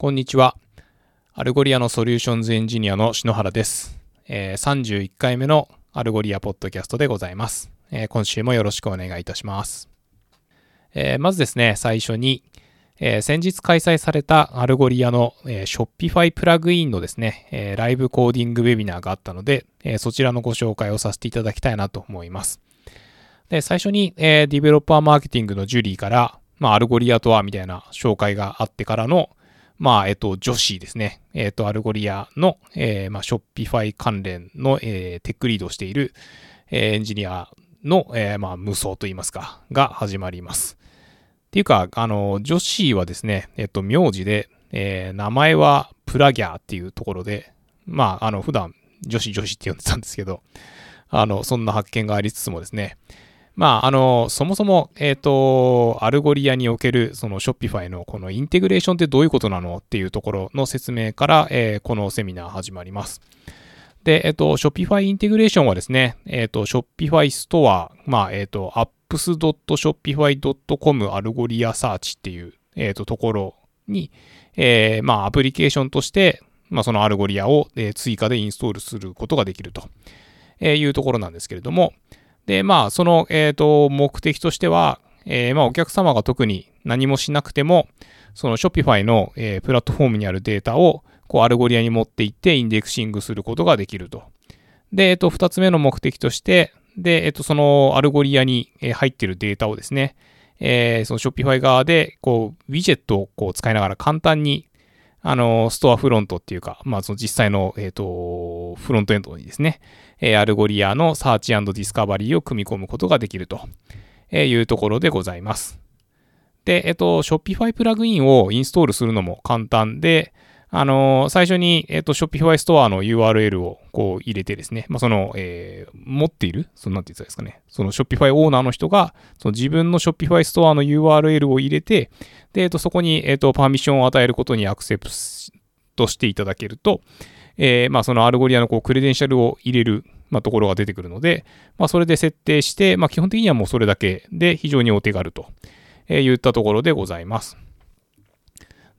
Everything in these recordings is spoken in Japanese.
こんにちは。 Algolia のソリューションズエンジニアの篠原です。えー、31回目の Algolia ポッドキャストでございます。えー、今週もよろしくお願いいたします。えー、まずですね、最初に、えー、先日開催されたアルゴリアの、えー、Shopify プラグインのですね、えー、ライブコーディングウェビナーがあったので、えー、そちらのご紹介をさせていただきたいなと思います。で、最初に、えー、ディベロッパーマーケティングのジュリーから、まあ、 Algolia とはみたいな紹介があってからの、まあ、えっと、ジョシですね。えっと、 Algolia の、えー、まあ、 Shopify 関連の、えー、テックリードをしている、えー、エンジニアの、えー、まあ、無双といいますか、が始まります。っていうか、あの、ジョシはですね、えっと、名字で、えー、名前はプラギャーっていうところで、まあ、あの、普段、女子女子って呼んでたんですけど、あの、そんな発見がありつつもですね、まあ、あの、そもそも、えっ、と、 Algolia における、その Shopify のこのインテグレーションってどういうことなのっていうところの説明から、えー、このセミナー始まります。で、えっ、と、Shopify インテグレーションはですね、えっ、と、Shopify ストア、まあ、えっ、と、apps.shopify.com Algolia Search っていう、えっ、と、ところに、えまあ、アプリケーションとして、まあ、その Algolia を、え追加でインストールすることができるというところなんですけれども、で、まあ、その、えっ、ー、と、目的としては、えー、まあ、お客様が特に何もしなくても、その Shopify の、えー、プラットフォームにあるデータを、こう、 Algolia に持っていってインデクシングすることができると。で、えっ、と、二つ目の目的として、で、えっ、と、その Algolia に入っているデータをですね、えー、その Shopify 側で、こう、ウィジェットをこう使いながら簡単に、あの、ストアフロントっていうか、まあ、その実際の、えっ、と、フロントエンドにですね、え Algolia の search discovery を組み込むことができるというところでございます。で、えっと、Shopify プラグインをインストールするのも簡単で、あの最初に、えっと、Shopify ストアの URL をこう入れてですね、まあ、その、えー、持っている、そのなんて言ったらいいですかね、その Shopify オーナーの人が、その自分の Shopify ストアの URL を入れて、で、えっと、そこに、えっと、パーミッションを与えることに accept していただけると、え、まあ、その Algolia のこう credential を入れる、まあ、ところが出てくるので、まあ、それで設定して、まあ、基本的にはもうそれだけで非常にお手軽といったところでございます。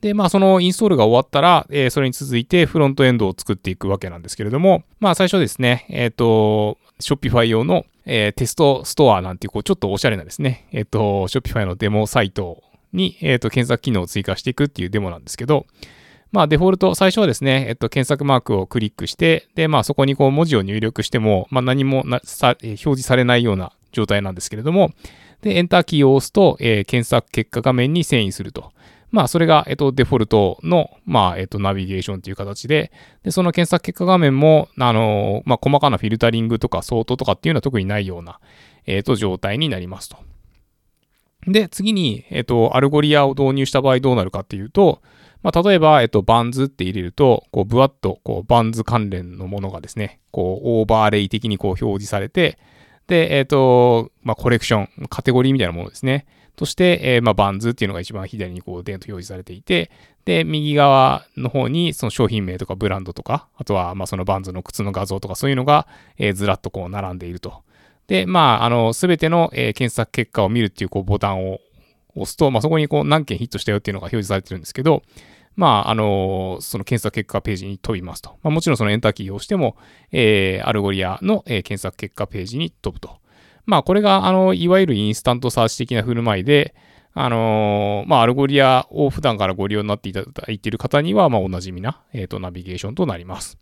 で、まあ、そのインストールが終わったら、えー、それに続いてフロントエンドを作っていくわけなんですけれども、まあ、最初ですね、えっ、ー、と、Shopify 用の、えー、テストストアなんていう、こう、ちょっとおしゃれなですね、えっ、ー、と、Shopify のデモサイトに、えっ、と、検索機能を追加していくっていうデモなんですけど、まあ、デフォルト、最初はですね、えっと、検索マークをクリックして、で、まあ、そこにこう文字を入力しても、まあ、何もなさ表示されないような状態なんですけれども、で、エンターキーを押すと、えー、検索結果画面に遷移すると。まあ、それが、えっと、デフォルトの、まあ、えっと、ナビゲーションという形で、で、その検索結果画面も、あの、まあ、細かなフィルタリングとか、ソートとかっていうのは特にないような、えっと、状態になりますと。で、次に、えっと、 Algolia を導入した場合どうなるかっていうと、まあ、例えば、えっと、 Vans って入れると、こう、ブワッと、こう、 Vans 関連のものがですね、こう、オーバーレイ的にこう、表示されて、で、えっと、まあ、コレクション、カテゴリーみたいなものですね。として、えー、まあ、バンズっていうのが一番左にこう、デート表示されていて、で、右側の方に、その商品名とかブランドとか、あとは、まあ、そのバンズの靴の画像とか、そういうのが、えー、ずらっとこう、並んでいると。で、まあ、あの、すべての、えー、検索結果を見るっていう、こう、ボタンを押すと、まあ、そこにこう、何件ヒットしたよっていうのが表示されてるんですけど、まあ、あの、その検索結果ページに飛びますと。まあ、もちろんそのエンターキーを押しても、えー、 Algolia の、えー、検索結果ページに飛ぶと。まあ、これが、あの、いわゆる instant search 的な振る舞いで、あのー、まあ、 Algolia を普段からご利用になっていただいている方には、まあ、おなじみな、えっ、ー、と、ナビゲーションとなります。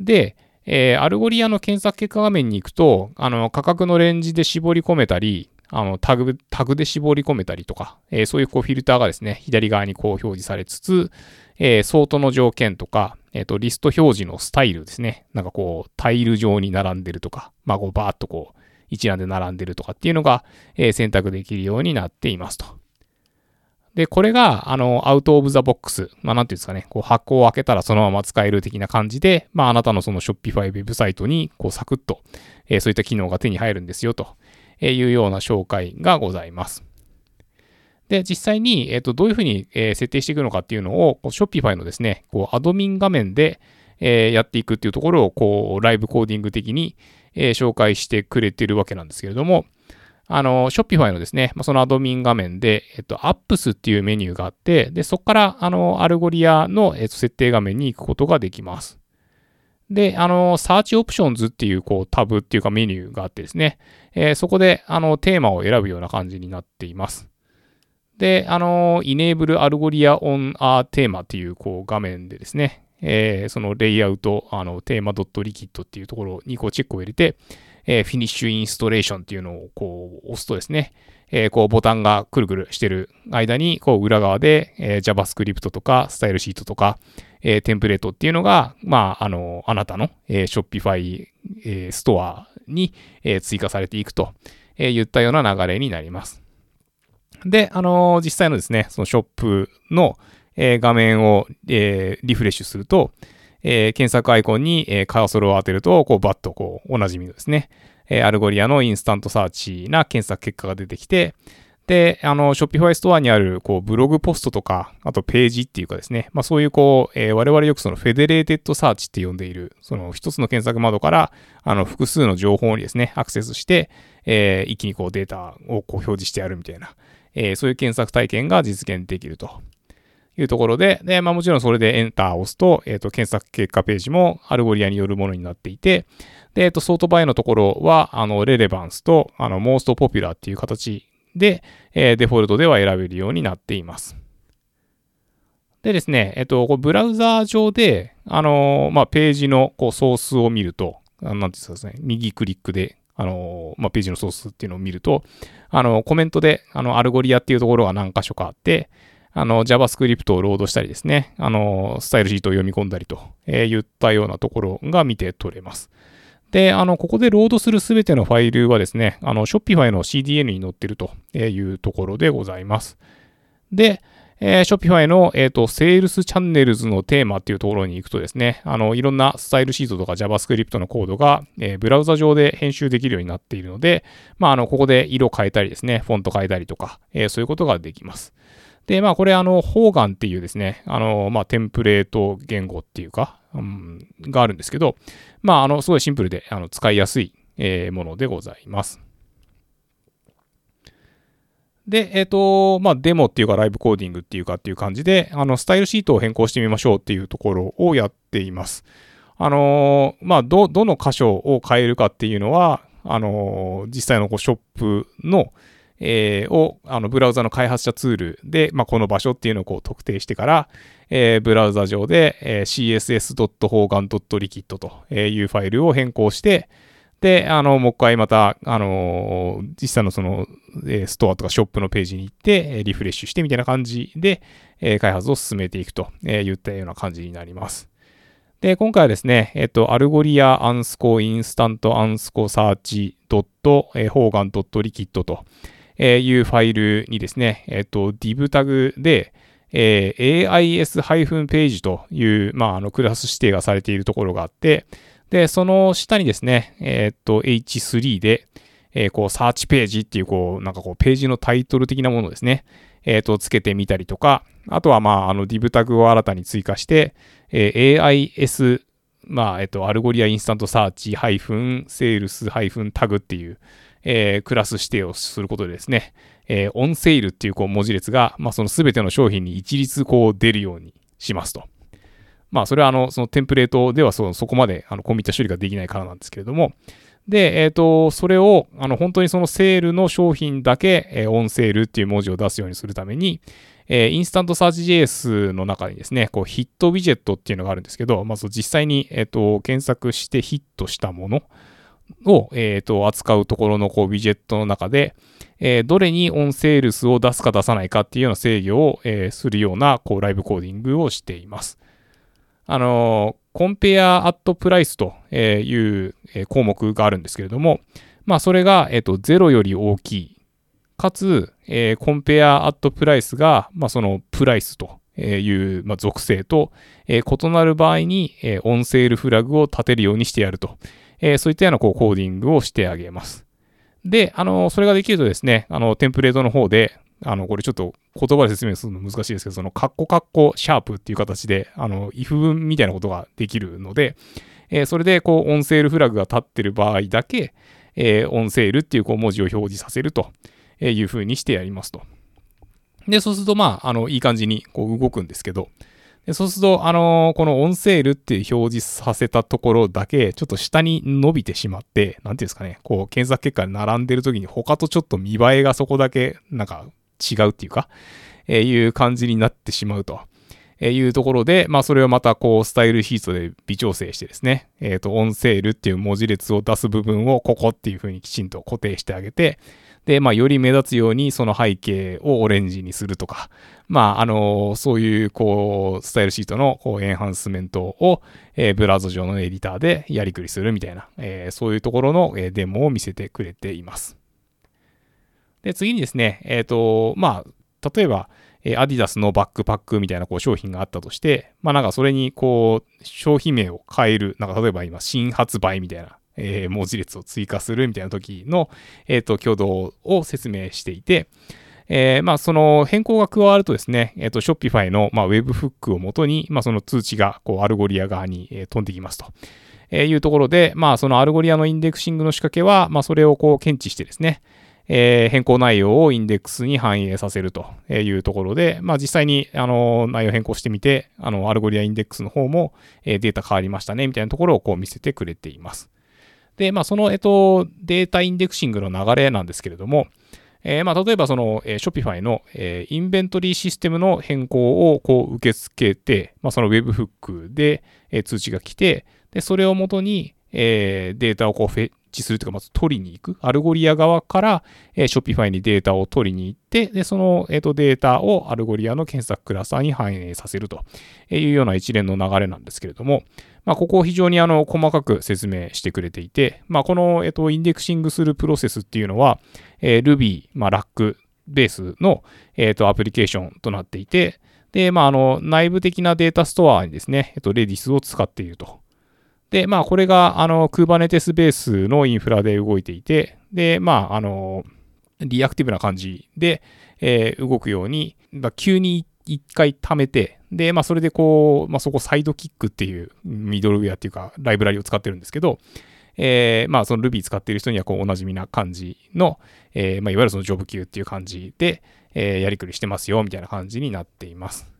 で、えー、 Algolia の検索結果画面に行くと、あの、価格のレンジで絞り込めたり、あの、タグ、タグで絞り込めたりとか、えー、そういうこうフィルターがですね、左側にこう表示されつつ、えー、ソートの条件とか、えっ、ー、と、リスト表示のスタイルですね。なんかこう、タイル状に並んでるとか、まあ、こう、バーっとこう、一覧で並んでるとかっていうのが、え、選択できるようになっていますと。で、これが、あの、 out of the box。まあ、なんていうんですかね。こう、箱を開けたらそのまま使える的な感じで、まあ、あなたのその Shopify ウェブサイトに、こう、サクッと、えー、そういった機能が手に入るんですよ、というような紹介がございます。で、実際に、えっ、ー、と、どういうふうに、えー、設定していくのかっていうのを、Shopify のですね、こう、アドミン画面で、え、やっていくっていうところを、こう、ライブコーディング的に、え紹介してくれてるわけなんですけれども、あの、Shopify のですね、そのアドミン画面で、えっと、Apps っていうメニューがあって、で、そこから、あの、 Algolia の、えっと、設定画面に行くことができます。で、あの、Search Options っていう、こう、タブっていうかメニューがあってですね、えー、そこで、あの、テーマを選ぶような感じになっています。で、あの、Enable Algoria on a テーマっていう、こう、画面でですね、えー、そのレイアウト、あの、テーマ .liquid っていうところに、こう、チェックを入れて、えー、フィニッシュインストレーションっていうのをこう押すとですね、えー、こうボタンがくるくるしてる間に、こう裏側で、え、JavaScript とかスタイルシートとか、え、テンプレートっていうのが、まあ、あの、あなたの、え、Shopify、え、ストアに、え、追加されていくと、え、言ったような流れになります。で、あの、実際のですね、そのショップの、え、画面を、え、リフレッシュすると、え、検索アイコンに、え、カーソルを当てると、こうバッとこうおなじみのですね、え、 Algolia の instant search な検索結果が出てきて、で、あの、Shopify ストアにある、こう、ブログポストとか、あとページっていうかですね、まあそういう、こう、えー、我々よくその federated search って呼んでいる、その一つの検索窓から、あの、複数の情報にですね、アクセスして、えー、一気にこうデータをこう表示してやるみたいな、えー、そういう検索体験が実現できると。いうところで、で、まあもちろんそれでエンターを押すと、えっ、ー、と、検索結果ページも Algolia によるものになっていて、で、えっ、ー、と、 sort by のところは、あの、 relevance と、あの、 most popular っていう形で、えー、デフォルトでは選べるようになっています。でですね、えっ、と、ブラウザー上で、あのまあ、ページのこうソースを見ると、なんていうんですかね、右クリックで、あのまあ、ページのソースっていうのを見ると、あの、コメントで、あの、 Algolia っていうところが何箇所かあって、あの、JavaScript をロードしたりですね、あの、スタイルシートを読み込んだりと、えー、言ったようなところが見て取れます。で、あの、ここでロードするすべてのファイルはですね、あの、Shopify の CDN に載ってるというところでございます。で、えー、Shopify の、えっ、ー、と、Sales Channels のテーマっていうところに行くとですね、あの、いろんなスタイルシートとか JavaScript のコードが、えー、ブラウザ上で編集できるようになっているので、まあ、あの、ここで色変えたりですね、フォント変えたりとか、えー、そういうことができます。で、まあこれあの、方眼っていうですね、あの、まあテンプレート言語っていうか、うん、があるんですけど、まああの、すごいシンプルであの使いやすい、えー、ものでございます。で、えっ、ー、と、まあ、デモっていうかライブコーディングっていうかっていう感じで、あの、スタイルシートを変更してみましょうっていうところをやっています。あのー、まあ、ど、どの箇所を変えるかっていうのは、あのー、実際のこうショップの、えー、をあのブラウザの開発者ツールで、まあ、この場所っていうのをこう特定してから、えー、ブラウザ上で、えー、css.hogan.liquid というファイルを変更して、で、あの、もう一回また、あのー、実際のその、えー、ストアとかショップのページに行って、リフレッシュしてみたいな感じで、えー、開発を進めていくと、え言ったような感じになります。で、今回はですね、えっと、アルゴリアアンスコインスタントアンスコサーチドット、えー、ホーガンドットリキッドと、えいうファイルにですね、えっ、と、div タグで、えー、ais-page という、まあ、あの、クラス指定がされているところがあって、で、その下にですね、えっ、と、h3 で、えー、こう、 search page っていう、こう、なんかこう、ページのタイトル的なものですね、えっ、と、つけてみたりとか、あとは、まあ、あの、div タグを新たに追加して、え、AIS まあ、えっと、 Algolia instant search、ハイフン、 sales、ハイフン、 tag っていう、えー、クラス指定をすることでですね、えー、 on sale っていうこう文字列が、まあ、その全ての商品に一律こう出るようにしますと。まあ、それはあの、そのテンプレートではそそこまであの込み入った処理ができないからなんですけれども、で、えっ、ー、と、それを、あの、本当にそのセールの商品だけ、えー、 on sale っていう文字を出すようにするために、えー、 instant search JS の中にですね、こう、ヒットウィジェットっていうのがあるんですけど、まず実際に、えっ、ー、と、検索してヒットしたもの、を、えーと、扱うところのこうウィジェットの中で、えー、どれにオンセールスを出すか出さないかっていうような制御を、えー、するようなこうライブコーディングをしています。あのー、コンペアアットプライスという項目があるんですけれども、まあ、それが、えーと、0より大きい。かつ、えー、コンペアアットプライスが、まあ、そのプライスという、まあ、属性と、えー、異なる場合に、えー、オンセールフラグを立てるようにしてやるとえー、そういったようなこうコーディングをしてあげます。で、あの、それができるとですね、あの、テンプレートの方で、あの、これちょっと言葉で説明するの難しいですけど、その、カッコカッコシャープっていう形で、あの、if 文みたいなことができるので、えー、それで、こう、オンセールフラグが立ってる場合だけ、えー、オンセールっていうこう文字を表示させるというふうにしてやりますと。で、そうすると、まあ、あの、いい感じにこう動くんですけど、そうすると、あのー、このオンセールって表示させたところだけ、ちょっと下に伸びてしまって、なんていうんですかね、こう、検索結果に並んでる時に他とちょっと見栄えがそこだけ、なんか違うっていうか、えー、いう感じになってしまうと。えいうところで、まあ、それをまたこう、スタイルシートで微調整してですね、えっ、ー、と、オンセールっていう文字列を出す部分をここっていう風にきちんと固定してあげて、で、まあ、より目立つようにその背景をオレンジにするとか、まあ、あの、そういう、こう、スタイルシートの、こう、エンハンスメントを、えー、ブラウザ上のエディターでやりくりするみたいな、え、そういうところの、え、デモを見せてくれています。で、次にですね、えっ、と、まあ、例えば、えアディダスのバックパックみたいなこう商品があったとして、まあなんかそれにこう商品名を変える、なんか例えば今新発売みたいなえー、文字列を追加するみたいな時の、えっ、ー、と、挙動を説明していて、えー、まあ、その変更が加わるとですね、えっ、ー、と、Shopify の、まあ、Webhook をもとに、まあ、その通知が、こう、 Algolia 側に、え、飛んできますと。えいうところで、まあ、その Algolia の indexing の仕掛けは、まあ、それをこう、検知してですね、え、変更内容をインデックスに反映させるというところで、まあ、実際にあの内容変更してみて、あの Algolia インデックスの方も、え、データ変わりましたねみたいなところをこう見せてくれています。で、まあ、その、えっと、データ indexing の流れなんですけれども、えー、まあ、例えばその、えー、Shopify の、えー、 inventory システムの変更をこう受け付けて、まあ、その Webhook で、えー、通知が来て、で、それをもとに、えー、データをこうフェッチするというか、まず取りに行く。 Algolia 側から、えー、Shopify にデータを取りに行って、で、その、えーと、データを Algolia の検索クラスターに反映させるというような一連の流れなんですけれども、まあ、ここを非常にあの細かく説明してくれていて、まあ、この、えっと、インデクシングするプロセスっていうのは、えー、Ruby、まあ、ラックベースの、えっと、アプリケーションとなっていて、で、まあ、あの、内部的なデータストアにですね、えっと、Redis を使っていると。で、まあ、これが、あの、Kubernetes ベースのインフラで動いていて、で、まあ、あの、リアクティブな感じで、えー、動くように、まあ、急に一回貯めて、で、まあ、それでこう、まあ、そこサイドキックっていうミドルウェアっていうか、ライブラリを使ってるんですけど、えー、まあ、その Ruby 使ってる人にはこうおなじみな感じの、えー、まあ、いわゆるそのジョブキューっていう感じで、えー、やりくりしてますよ、みたいな感じになっています。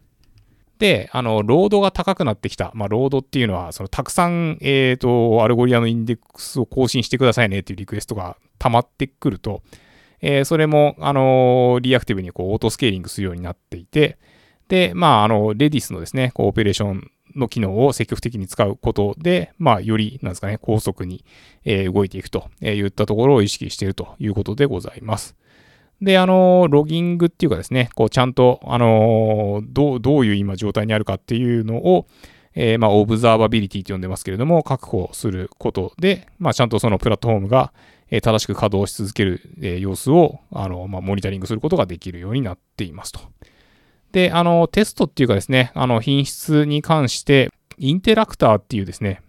で、あの、ロードが高くなってきた。まあ、ロードっていうのは、その、たくさん、えっ、ー、と、 Algolia のインデックスを更新してくださいねっていうリクエストが溜まってくると、えー、それも、あの reactive にこう、 auto scaling するようになっていて、で、まあ、あの、 Redis のですね、こうオペレーションの機能を積極的に使うことで、まあ、より、なんですかね、高速に、えー、動いていくといったところを意識しているということでございます。で、あの、ロギングっていうかですね、こう、ちゃんと、あの、どう、どういう今状態にあるかっていうのを、えー、まあ、オブザーバビリティと呼んでますけれども、確保することで、まあ、ちゃんとそのプラットフォームが、え正しく稼働し続ける、え様子を、あの、まあ、モニタリングすることができるようになっていますと。で、あの、テストっていうかですね、あの、品質に関して、インテラクターっていうですね、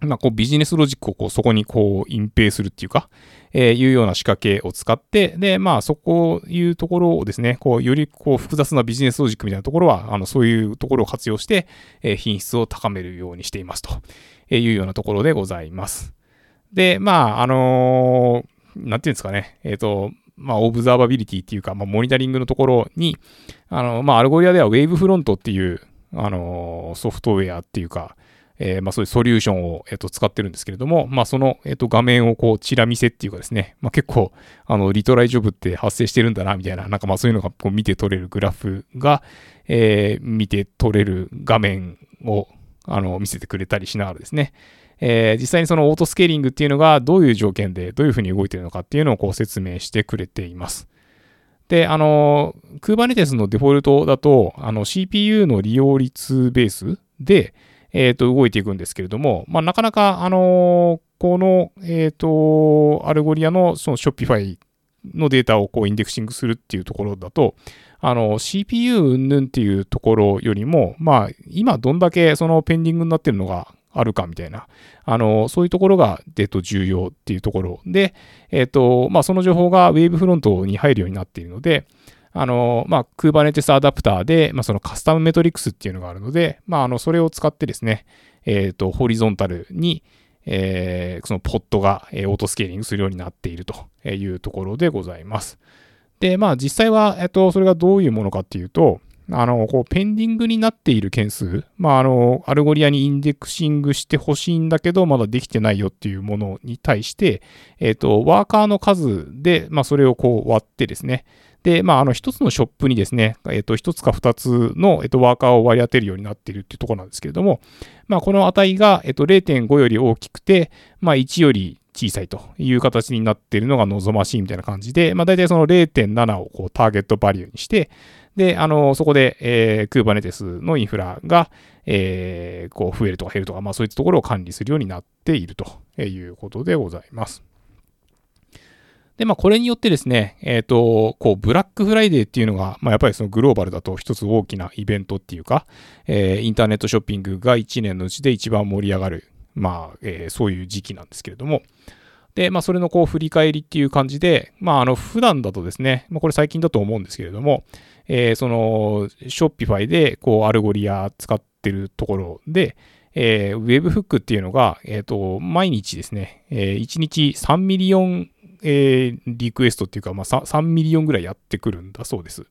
まあ、こうビジネスロジックをこうそこにこう隠蔽するっていうか、えー、いうような仕掛けを使って、で、まあ、そこいうところをですね、こう、よりこう複雑なビジネスロジックみたいなところは、あの、そういうところを活用して、えー、品質を高めるようにしていますというようなところでございます。で、まあ、あのー、なんていうんですかね、えっ、ー、と、まあ、オブザーバビリティっていうか、まあ、モニタリングのところに、あの、まあ、 Algolia では Wavefront っていう、あの、ソフトウェアっていうか、えー、まあ、そういうソリューションを、えっ、と、使ってるんですけれども、まあ、その、えっ、と、画面をこう、チラ見せっていうかですね、まあ、結構、あの、 retry job って発生してるんだな、みたいな、なんかまあ、そういうのがこう見て取れるグラフが、えー、見て取れる画面を、あの、見せてくれたりしながらですね、えー、実際にその auto scaling っていうのがどういう条件でどういうふうに動いてるのかっていうのをこう説明してくれています。で、あの、Kubernetes のデフォルトだと、あの CPU の利用率ベースで、えっ、と、動いていくんですけれども、まあ、なかなか、あの、この、えっ、と、 Algolia のその Shopify のデータをこう indexing するっていうところだと、あの、CPU 云々っていうところよりも、まあ、今どんだけその pending になってるのがあるかみたいな、あの、そういうところが、えっと、重要っていうところで、えっと、まあ、その情報が Wavefront に入るようになっているので、あの、まあ、Kubernetes アダプターで、まあ、その custom metrics っていうのがあるので、まあ、あの、それを使ってですね、えっ、と、 horizontal に、えー、その Pod が、えー、 auto scaling するようになっているというところでございます。で、まあ実際は、えっと、それがどういうものかっていうと、あの、こう、 pending になっている件数、まあ、あの、 Algolia に indexing してほしいんだけど、まだできてないよっていうものに対して、えっ、と、ワーカーの数で、まあ、それをこう割ってですね、で、まあ、あの、一つのショップにですね、えっ、と、一つか二つの、えっ、と、ワーカーを割り当てるようになっているっていうところなんですけれども、まあ、この値が、えっ、と、0.5より大きくて、まあ、1より小さいという形になっているのが望ましいみたいな感じで、まあ、大体その0.7をこうターゲットバリューにして、で、あの、そこで、えー、Kubernetes のインフラが、えー、こう増えるとか減るとか、まあそういったところを管理するようになっているということでございます。で、まあこれによってですね、えっ、ー、と、こう、ブラックフライデーっていうのが、まあやっぱりそのグローバルだと一つ大きなイベントっていうか、えー、インターネットショッピングが1年のうちで一番盛り上がる、まあ、えー、そういう時期なんですけれども、で、まあ、それのこう振り返りっていう感じで、まあ、あの、普段だとですね、まあ、これ最近だと思うんですけれども、えー、その、 Shopify で、こう、 Algolia 使ってるところで、えー、Webhook っていうのが、えっ、ー、と、毎日ですね、えー、1日3 million、えー、リクエストっていうか、まあ3、3 million ぐらいやってくるんだそうです。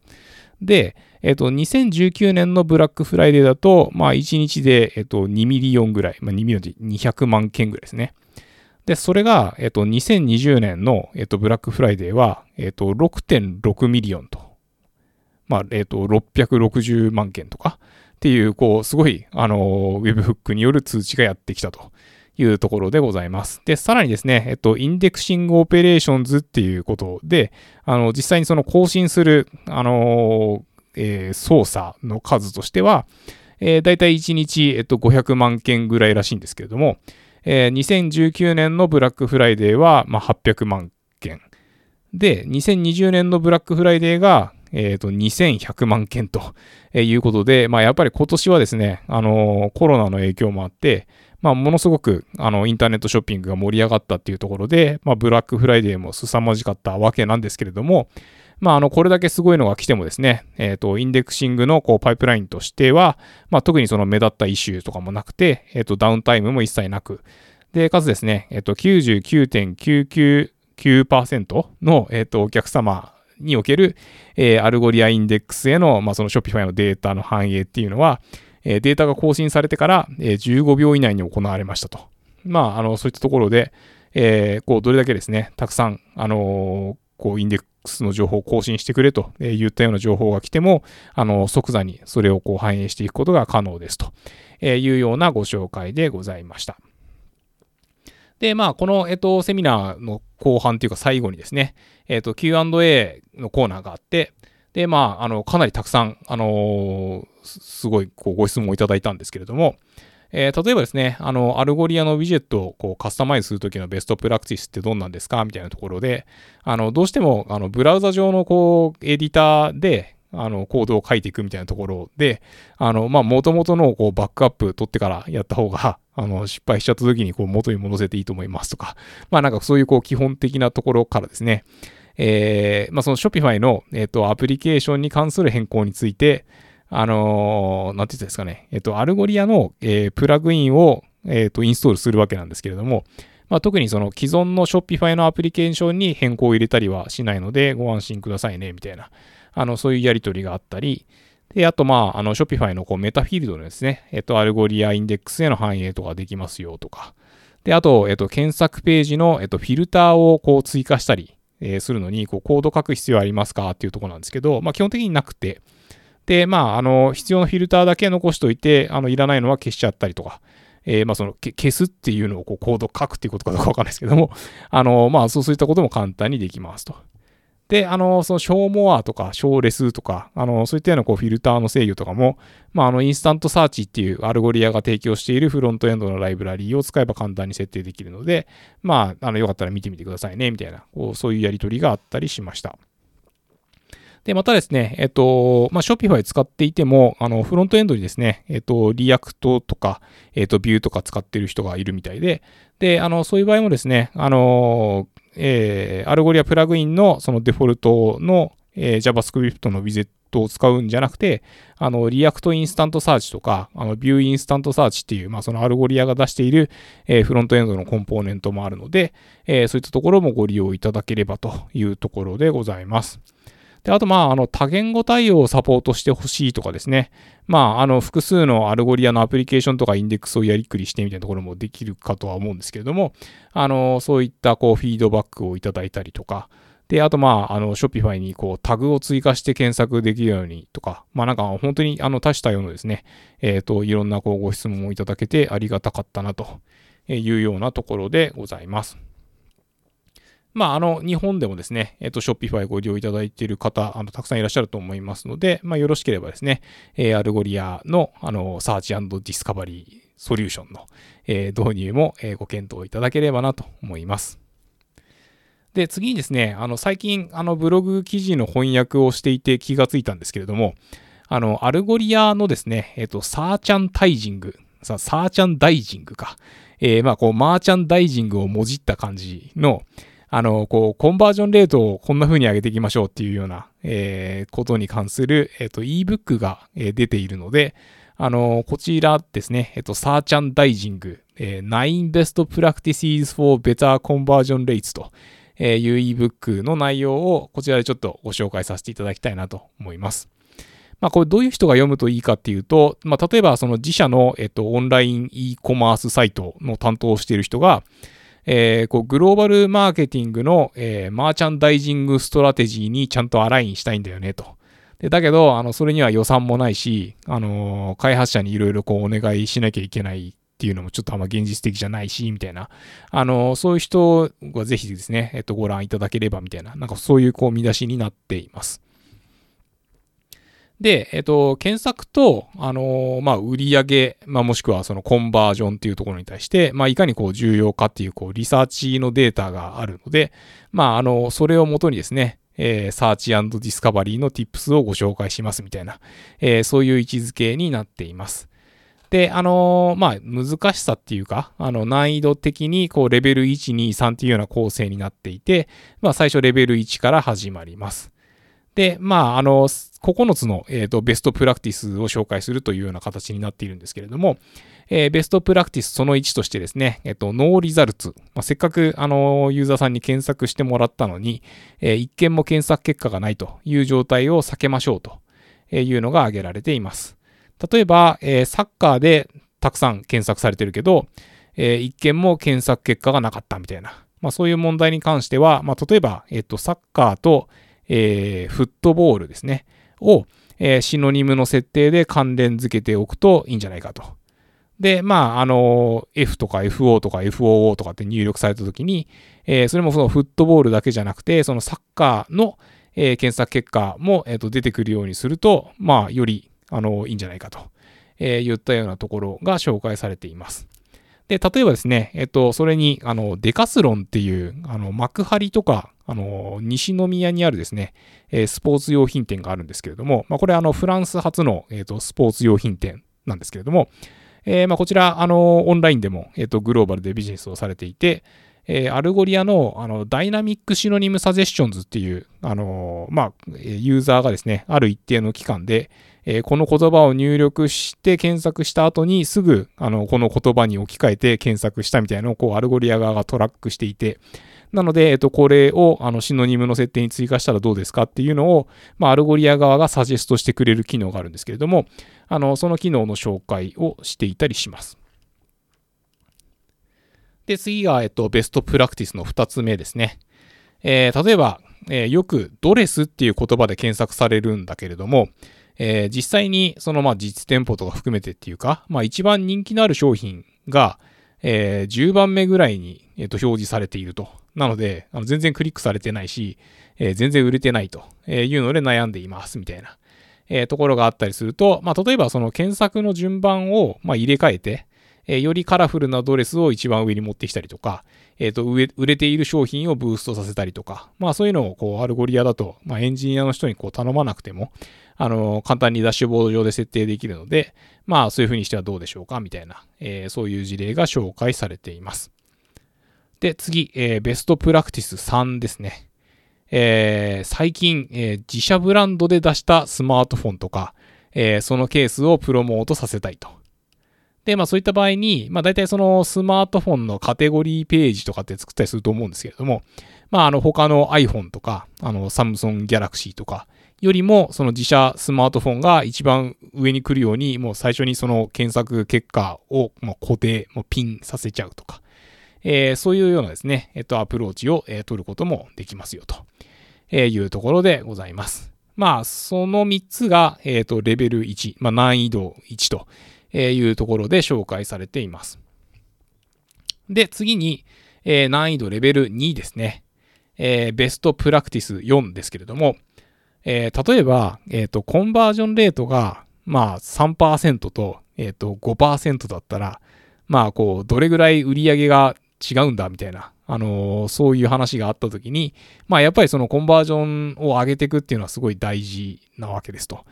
で、えっ、と、2019年のブラックフライデーだと、まあ、1日で、えっ、ー、と、2 million ぐらい、まあ、2 million で200万件ぐらいですね。で、それが、えっと、2020年の、えっと、ブラックフライデーは、えっと、6.6 million と。まあ、えっと、660万件とかっていう、こう、すごい、あの、 Webhook による通知がやってきたというところでございます。で、さらにですね、えっと、 indexing operations っていうことで、あの、実際にその更新する、あの、えー、操作の数としては、えー、だいたい1日、えっと、500万件ぐらいらしいんですけれども、えー、2019年のブラックフライデーは、まあ、800万件。で、2020年のブラックフライデーが、え、ー、と、2100万件ということで、まあ、やっぱり今年はですね、あのー、コロナの影響もあって、まあ、ものすごく、あの、インターネットショッピングが盛り上がったっていうところで、まあ、ブラックフライデーも凄まじかったわけなんですけれども、まあ、あの、これだけすごいのが来てもですね、えっ、ー、と、 indexing のこうパイプラインとしては、まあ、特にその目立った issue とかもなくて、えっ、ー、と、ダウンタイムも一切なく、で、かつですね、えっ、ー、と、99.999%の、えっ、と、お客様における、えー、 Algolia インデックスへの、まあ、その Shopify のデータの反映っていうのは、え、データが更新されてから、え、15秒以内に行われましたと。まあ、あの、そういったところで、え、こう、どれだけですね、たくさん、あの、こう、インデックスの情報を更新してくれと言ったような情報が来ても、あの、即座にそれをこう反映していくことが可能ですというようなご紹介でございました。で、まあ、この、えっと、セミナーの後半というか最後にですね、えっと、Q&A のコーナーがあって、で、まあ、あの、かなりたくさん、あの、すごい、こう、ご質問をいただいたんですけれども、えー、例えばですね、あの、 Algolia の widget をこうカスタマイズするときの best practice ってどんなんですか？みたいなところで、あの、どうしても、あの、ブラウザ上のこう、エディターで、あの、コードを書いていくみたいなところで、あの、まあ、元々のこう、バックアップ取ってからやった方が、あの、失敗しちゃった時にこう、元に戻せていいと思いますとか、まあ、なんかそういうこう、基本的なところからですね、えー、まあ、その Shopify の、えっ、ー、と、アプリケーションに関する変更について、あのー、なんて言ったんですかね、えっ、と、 Algolia の、えプラグインを、えっ、と、インストールするわけなんですけれども、まあ、特にその既存の Shopify のアプリケーションに変更を入れたりはしないので、ご安心くださいね、みたいな、あの、そういうやり取りがあったり、で、あと、まあ、あの、Shopify のこう metafield のですね、えっと、 Algolia インデックスへの反映とかできますよとか、で、あと、えっと、検索ページの、えっと、フィルターをこう追加したり、え、するのに、こう、コード書く必要ありますかっていうとこなんですけど、まあ、基本的になくて、で、まあ、あの、必要なフィルターだけ残しといて、あの、いらないのは消しちゃったりとか、えー、まあ、その、消すっていうのをこう、コード書くっていうことかどうかわかんないですけども、あの、まあ、そう、そういったことも簡単にできますと。で、あの、その、小モアとか、小レスとか、あの、そういったようなこうフィルターの制御とかも、まあ、あの、 InstantSearch っていう Algolia が提供しているフロントエンドのライブラリーを使えば簡単に設定できるので、まあ、あの、よかったら見てみてくださいね、みたいな、こう、そういうやり取りがあったりしました。で、またですね、えっと、まあ、Shopify 使っていても、あの、フロントエンドにですね、えっと、 React とか、えっと、 Vue とか使ってる人がいるみたいで、で、あの、そういう場合もですね、あの、えー、 Algolia プラグインのそのデフォルトの、えー、JavaScript のウィジェットを使うんじゃなくて、あの、 React InstantSearch とか、あの、 Vue InstantSearch っていう、まあ、その Algolia が出している、えー、フロントエンドのコンポーネントもあるので、えー、そういったところもご利用いただければというところでございます。で、あと、まあ、あの、多言語対応をサポートしてほしいとかですね。まあ、あの、複数の Algolia のアプリケーションとかインデックスをやりくりしてみたいなところもできるかとは思うんですけれども、あの、そういった、こう、フィードバックをいただいたりとか、で、あと、まあ、あの、Shopify にこう、タグを追加して検索できるようにとか、まあ、なんか、本当に、あの、多種多様のですね、えっ、ー、と、いろんな、こう、ご質問をいただけてありがたかったな、というようなところでございます。まあ、あの、日本でもですね、えっ、ー、と、Shopify ご利用いただいている方、あの、たくさんいらっしゃると思いますので、まあ、よろしければですね、えー、 Algolia の、あの、 search discovery solution の、えー、導入も、えー、ご検討いただければなと思います。で、次にですね、あの、最近、あの、ブログ記事の翻訳をしていて気がついたんですけれども、あの、 Algolia のですね、えっ、ー、と、 searchantising、さ、 searchandising か。えー、まあ、こう、マーチャンダイジングをもじった感じの、あの、こう、コンバージョンレートをこんな風に上げていきましょうっていうような、えー、ことに関する、えっ、ー、と、ebook が、えー、出ているので、あの、こちらですね、えっ、と、 searchandising、えー、9 Best Practices for Better Conversion Rates と、いう ebook の内容をこちらでちょっとご紹介させていただきたいなと思います。まあ、これどういう人が読むといいかっていうと、まあ、例えばその自社の、えっと、オンライン e コマースサイトの担当をしている人が、えー、こうグローバルマーケティングの、えー、 merchandising strategy にちゃんと align したいんだよねと。でだけど、あの、それには予算もないし、あのー、開発者にいろいろこうお願いしなきゃいけないっていうのもちょっとあんま現実的じゃないし、みたいな。あの、そういう人はぜひですね、えっと、ご覧いただければみたいな、なんかそういうこう見出しになっています。で、えっと、検索と、あのまあ、売上げ、まあ、もしくはそのコンバージョンっていうところに対して、まあ、いかにこう重要かっていう、こう、リサーチのデータがあるので、まあ、あの、それをもとにですね、えー、 search discovery の tips をご紹介しますみたいな、えー、そういう位置づけになっています。で、あのー、まあ、難しさっていうか、あの、難易度的に、こう、レベル1、2、3っていうような構成になっていて、まあ、最初レベル1から始まります。で、まあ、あの、9つの、えーと、ベストプラクティスを紹介するというような形になっているんですけれども、えー、ベストプラクティスその1としてですね、えっ、ー、と、ノーリザルツ。まあ、せっかく、あの、ユーザーさんに検索してもらったのに、えー、一件も検索結果がないという状態を避けましょうというのが挙げられています。例えば、えー、サッカーでたくさん検索されてるけど、えー、一件も検索結果がなかったみたいな。まあそういう問題に関しては、まあ例えば、えっ、と、サッカーと、えー、フットボールですね、を、えー、シノニムの設定で関連付けておくといいんじゃないかと。で、まあ、あの、F とか FO とか FOO とかって入力されたときに、えー、それもそのフットボールだけじゃなくて、そのサッカーの、えー、検索結果も、えー、と出てくるようにすると、まあ、より、あの、いいんじゃないかと、えー、言ったようなところが紹介されています。で、例えばですね、えっと、それに、あの、デカスロンっていう、あの、幕張とか、あの、西宮にあるですね、えー、スポーツ用品店があるんですけれども、まあ、これ、あの、フランス初の、えっと、スポーツ用品店なんですけれども、えー、まあ、こちら、あの、オンラインでも、えっと、グローバルでビジネスをされていて、えー、 Algolia のあの Dynamic Synonym Suggestions っていう、あの、まあ、ユーザーがですね、ある一定の期間で、えー、この言葉を入力して検索した後にすぐ、あの、この言葉に置き換えて検索したみたいなのを、こう、 Algolia 側がトラックしていて、なので、えっと、これを、あの、 synonym の設定に追加したらどうですかっていうのを、まあ、 Algolia 側がサジェストしてくれる機能があるんですけれども、あの、その機能の紹介をしていたりします。で、次が、えっと、ベストプラクティスの2つ目ですね。えー、例えば、えー、よくドレスっていう言葉で検索されるんだけれども、えー、実際にそのまあ実店舗とか含めてっていうか、まあ一番人気のある商品が、えー、10番目ぐらいに、えー、と表示されていると。なので、あの全然クリックされてないし、えー、全然売れてないというので悩んでいますみたいな、えー、ところがあったりすると、まあ例えばその検索の順番を、まあ、入れ替えて、えー、よりカラフルなドレスを一番上に持ってきたりとか、えっ、ー、と、売れている商品をブーストさせたりとか、まあそういうのをこう Algolia だと、まあエンジニアの人にこう頼まなくても、あの、簡単にダッシュボード上で設定できるので、まあそういうふうにしてはどうでしょうかみたいな、えー、そういう事例が紹介されています。で、次、えー、ベストプラクティス3ですね。えー、最近、えー、自社ブランドで出したスマートフォンとか、えー、そのケースをプロモートさせたいと。で、まあそういった場合に、まあ大体そのスマートフォンのカテゴリーページとかって作ったりすると思うんですけれども、まああの他の iPhone とか、あのサムソンギャラクシーとかよりもその自社スマートフォンが一番上に来るように、もう最初にその検索結果をもう固定、もうピンさせちゃうとか、えー、そういうようなですね、えっとアプローチを、えー、取ることもできますよと、えいうところでございます。まあその3つが、えっ、とレベル1、まあ難易度1と、えいうところで紹介されています。で、次に、えー、難易度レベル2ですね。えー、ベストプラクティス4ですけれども、えー、例えば、えっ、と、コンバージョンレートが、まあ3%と、えっ、と、5%だったら、まあ、こう、どれぐらい売り上げが違うんだみたいな、あのー、そういう話があった時に、まあ、やっぱりそのコンバージョンを上げていくっていうのはすごい大事なわけですと。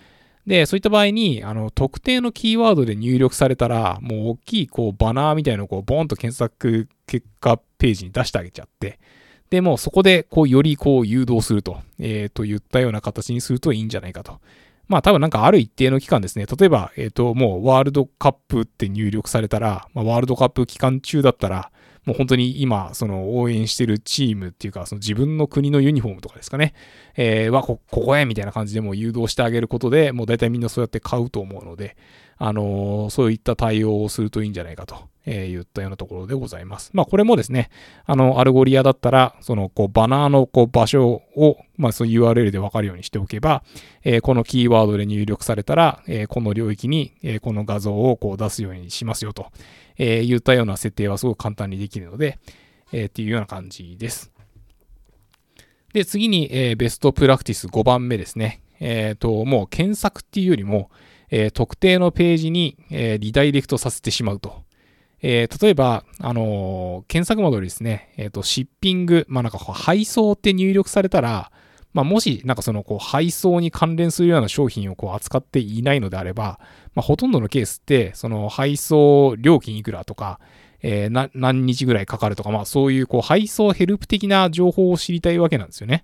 で、そういった場合に、あの、特定のキーワードで入力されたら、もう大きい、こう、バナーみたいなのをこう、ボーンと検索結果ページに出してあげちゃって、で、もうそこで、こう、よりこう、誘導すると、えー、と言ったような形にするといいんじゃないかと。まあ多分なんかある一定の期間ですね。例えば、えっ、ー、と、もうワールドカップって入力されたら、まあ、ワールドカップ期間中だったら、もう本当に今、その応援してるチームっていうか、その自分の国のユニフォームとかですかね、えー、はこ、ここへみたいな感じでもう誘導してあげることで、もう大体みんなそうやって買うと思うので、あのー、そういった対応をするといいんじゃないかと、えー、言ったようなところでございます。まあ、これもですね、あの、 Algolia だったら、その、こう、バナーの、こう、場所を、まあ、その URL でわかるようにしておけば、えー、このキーワードで入力されたら、えー、この領域に、えー、この画像を、こう、出すようにしますよと、えー、言ったような設定はすごく簡単にできるので、えー、っていうような感じです。で、次に、えー、ベストプラクティス5番目ですね。えっ、ー、と、もう検索っていうよりも、えー、特定のページに、えー、リダイレクトさせてしまうと。えー、例えば、あの、検索窓でですね、えっ、と、シッピング、まあなんか配送って入力されたら、まあもし、なんかその、こう、配送に関連するような商品をこう扱っていないのであれば、まあほとんどのケースって、その配送料金いくらとか、えー、何日ぐらいかかるとか、まあそういうこう配送ヘルプ的な情報を知りたいわけなんですよね。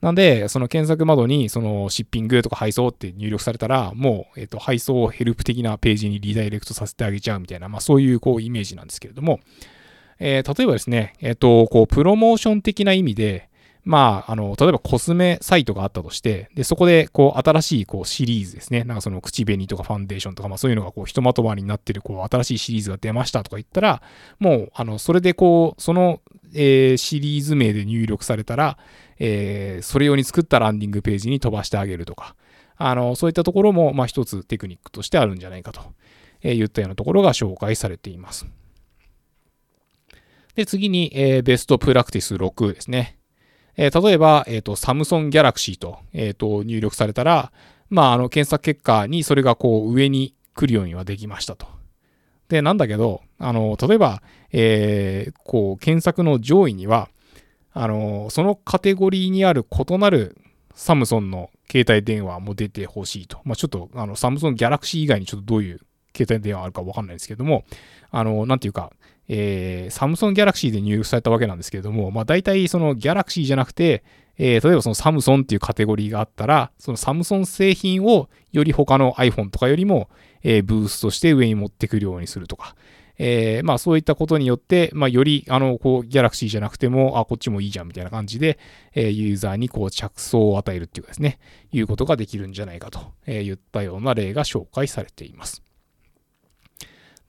なんで、その検索窓に、そのシッピングとか配送って入力されたら、もう、えっ、と、配送ヘルプ的なページにリダイレクトさせてあげちゃうみたいな、まあそういうこうイメージなんですけれども、えー、例えばですね、えっ、と、こう、プロモーション的な意味で、まあ、あの、例えばコスメサイトがあったとして、で、そこで、こう、新しい、こう、シリーズですね。なんかその、口紅とかファンデーションとか、まあそういうのが、こう、ひとまとまりになってる、こう、新しいシリーズが出ましたとか言ったら、もう、あの、それで、こう、その、えー、シリーズ名で入力されたら、えー、それ用に作ったランディングページに飛ばしてあげるとか、あの、そういったところも、まあ一つテクニックとしてあるんじゃないかと、えー、言ったようなところが紹介されています。で、次に、えー、ベストプラクティス6ですね。えー、例えば、えっ、ー、と、サムソンギャラクシーと、えっ、ー、と、入力されたら、まあ、あの、検索結果にそれがこう、上に来るようにはできましたと。で、なんだけど、あの、例えば、えー、こう、検索の上位には、あの、そのカテゴリーにある異なるサムソンの携帯電話も出てほしいと。まあ、ちょっと、あの、サムソンギャラクシー以外にちょっとどういう携帯電話あるかわかんないですけども、あの、なんていうか、えー、サムソンギャラクシーで入力されたわけなんですけれども、まあ大体そのギャラクシーじゃなくて、えー、例えばそのサムソンっていうカテゴリーがあったら、そのサムソン製品をより他の iPhone とかよりも、えー、ブーストして上に持ってくるようにするとか、えー、まあそういったことによって、まあよりあの、こう、ギャラクシーじゃなくても、あ、こっちもいいじゃんみたいな感じで、えー、ユーザーにこう着想を与えるっていうかですね、いうことができるんじゃないかと、えー、言ったような例が紹介されています。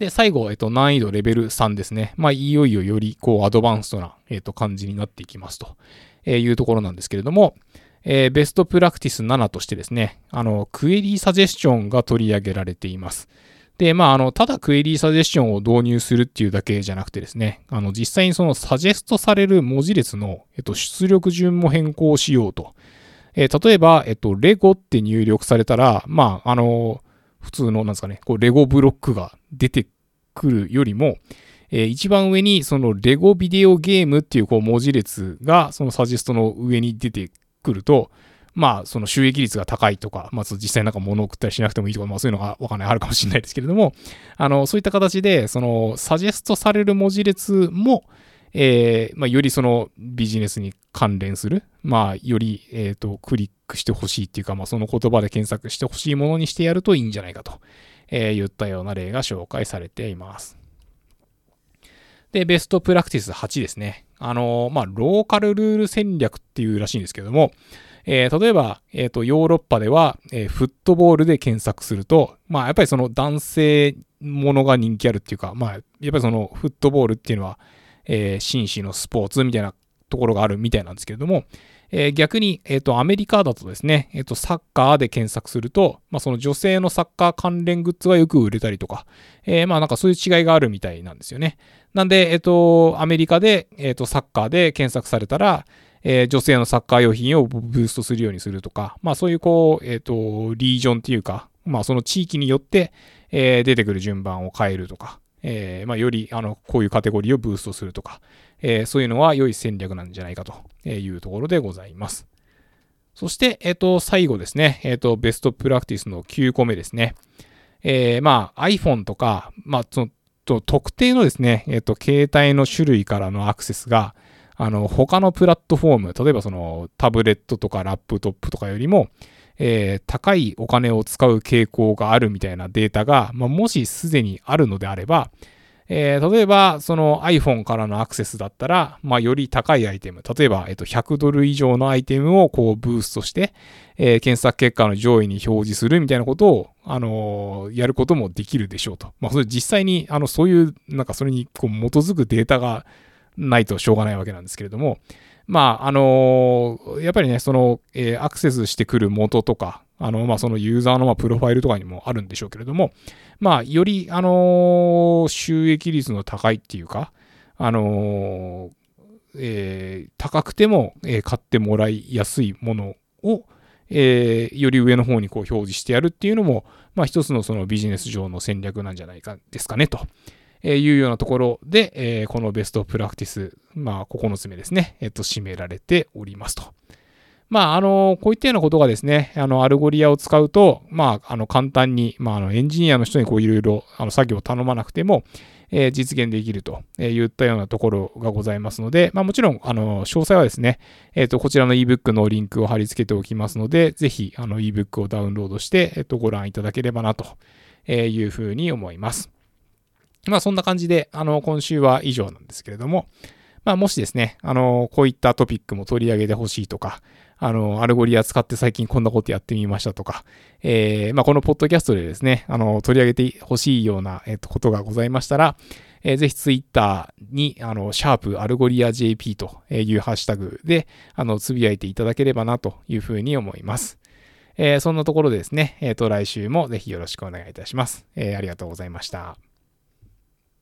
で、最後、えっと、難易度レベル3ですね。まあ、いよいよより、こう、アドバンストな、えっと、感じになっていきますというところなんですけれども、えー、ベストプラクティス7としてですね、あの、クエリーサジェスションが取り上げられています。で、まあ、あの、ただクエリーサジェスションを導入するっていうだけじゃなくてですね、あの、実際にそのサジェストされる文字列の、えっと、出力順も変更しようと。えー、例えば、えっと、レゴって入力されたら、まあ、あの、普通の、なんですかね、こう、レゴブロックが出てくるよりも、えー、一番上にそのレゴビデオゲームっていうこう文字列がそのサジェストの上に出てくると、まあ、その収益率が高いとか、まあ、実際なんか物を送ったりしなくてもいいとか、まあ、そういうのがわかんない、あるかもしれないですけれども、あの、そういった形で、その、サジェストされる文字列も、えー、まあ、よりそのビジネスに関連する、まあ、より、えっ、ー、と、クリックしてほしいっていうか、まあ、その言葉で検索してほしいものにしてやるといいんじゃないかと、えー、言ったような例が紹介されています。で、ベストプラクティス8ですね。あのまあ、ローカルルール戦略っていうらしいんですけども、えー、例えば、えっ、ー、と、ヨーロッパでは、えー、フットボールで検索すると、まあ、やっぱりその男性ものが人気あるっていうか、まあ、やっぱりそのフットボールっていうのは、えー、紳士のスポーツみたいなところがあるみたいなんですけれども、えー、逆に、えっ、ー、と、アメリカだとですね、えっ、ー、と、サッカーで検索すると、まあ、その女性のサッカー関連グッズはよく売れたりとか、えー、まあ、なんかそういう違いがあるみたいなんですよね。なんで、えっ、と、アメリカで、えっ、と、サッカーで検索されたら、えー、女性のサッカー用品をブーストするようにするとか、まあそういうこう、えっ、と、リージョンっていうか、まあその地域によって、え、出てくる順番を変えるとか、えー、まあより、あの、こういうカテゴリーをブーストするとか、えー、そういうのは良い戦略なんじゃないかというところでございます。そして、えっ、と、最後ですね、えっ、と、ベストプラクティスの9個目ですね。えー、まあ iPhone とか、まあその、特定のですね、えっ、と、携帯の種類からのアクセスが、あの、他のプラットフォーム、例えばそのタブレットとかラップトップとかよりも、えー、高いお金を使う傾向があるみたいなデータが、まあ、もしすでにあるのであれば、えー、例えば、その iPhone からのアクセスだったら、まあ、より高いアイテム、例えば、えっと、100ドル以上のアイテムをこうブーストして、えー、検索結果の上位に表示するみたいなことを、あのー、やることもできるでしょうと。まあ、それ実際に、あの、そういう、なんかそれにこう基づくデータがないとしょうがないわけなんですけれども、まあ、あのやっぱりね、その、えアクセスしてくる元とか、あの、まあ、そのユーザーのまプロファイルとかにもあるんでしょうけれども、まあ、より、あの収益率の高いっていうか、あのえ、高くても、え、買ってもらいやすいものを、え、より上の方にこう表示してやるっていうのも、まあ、一つのそのビジネス上の戦略なんじゃないかですかね、と。いうようなところで、え、このベストプラクティス、まあ、9つ目ですね、えっ、と、締められておりますと。まあ、あの、こういったようなことがですね、あの、 Algolia を使うと、まあ、あの、簡単に、まあ、あの、エンジニアの人にこう、いろいろ、あの、作業を頼まなくても、えー、実現できるといったようなところがございますので、まあ、もちろん、あの、詳細はですね、えっ、ー、と、こちらの ebook のリンクを貼り付けておきますので、ぜひ、あの、ebook をダウンロードして、えっ、ー、と、ご覧いただければな、というふうに思います。まあ、そんな感じで、あの、今週は以上なんですけれども、まあ、もしですね、あの、こういったトピックも取り上げてほしいとか、あの、 Algolia 使って最近こんなことやってみましたとか、えー、まあ、このポッドキャストでですね、あの、取り上げてほしいような、えっと、ことがございましたら、えー、ぜひツイッターに、あの、シャープ Algolia JP というハッシュタグで、あの、つぶやいていただければなというふうに思います。えー、そんなところでですね、えっ、ー、と、来週もぜひよろしくお願いいたします。えー、ありがとうございました。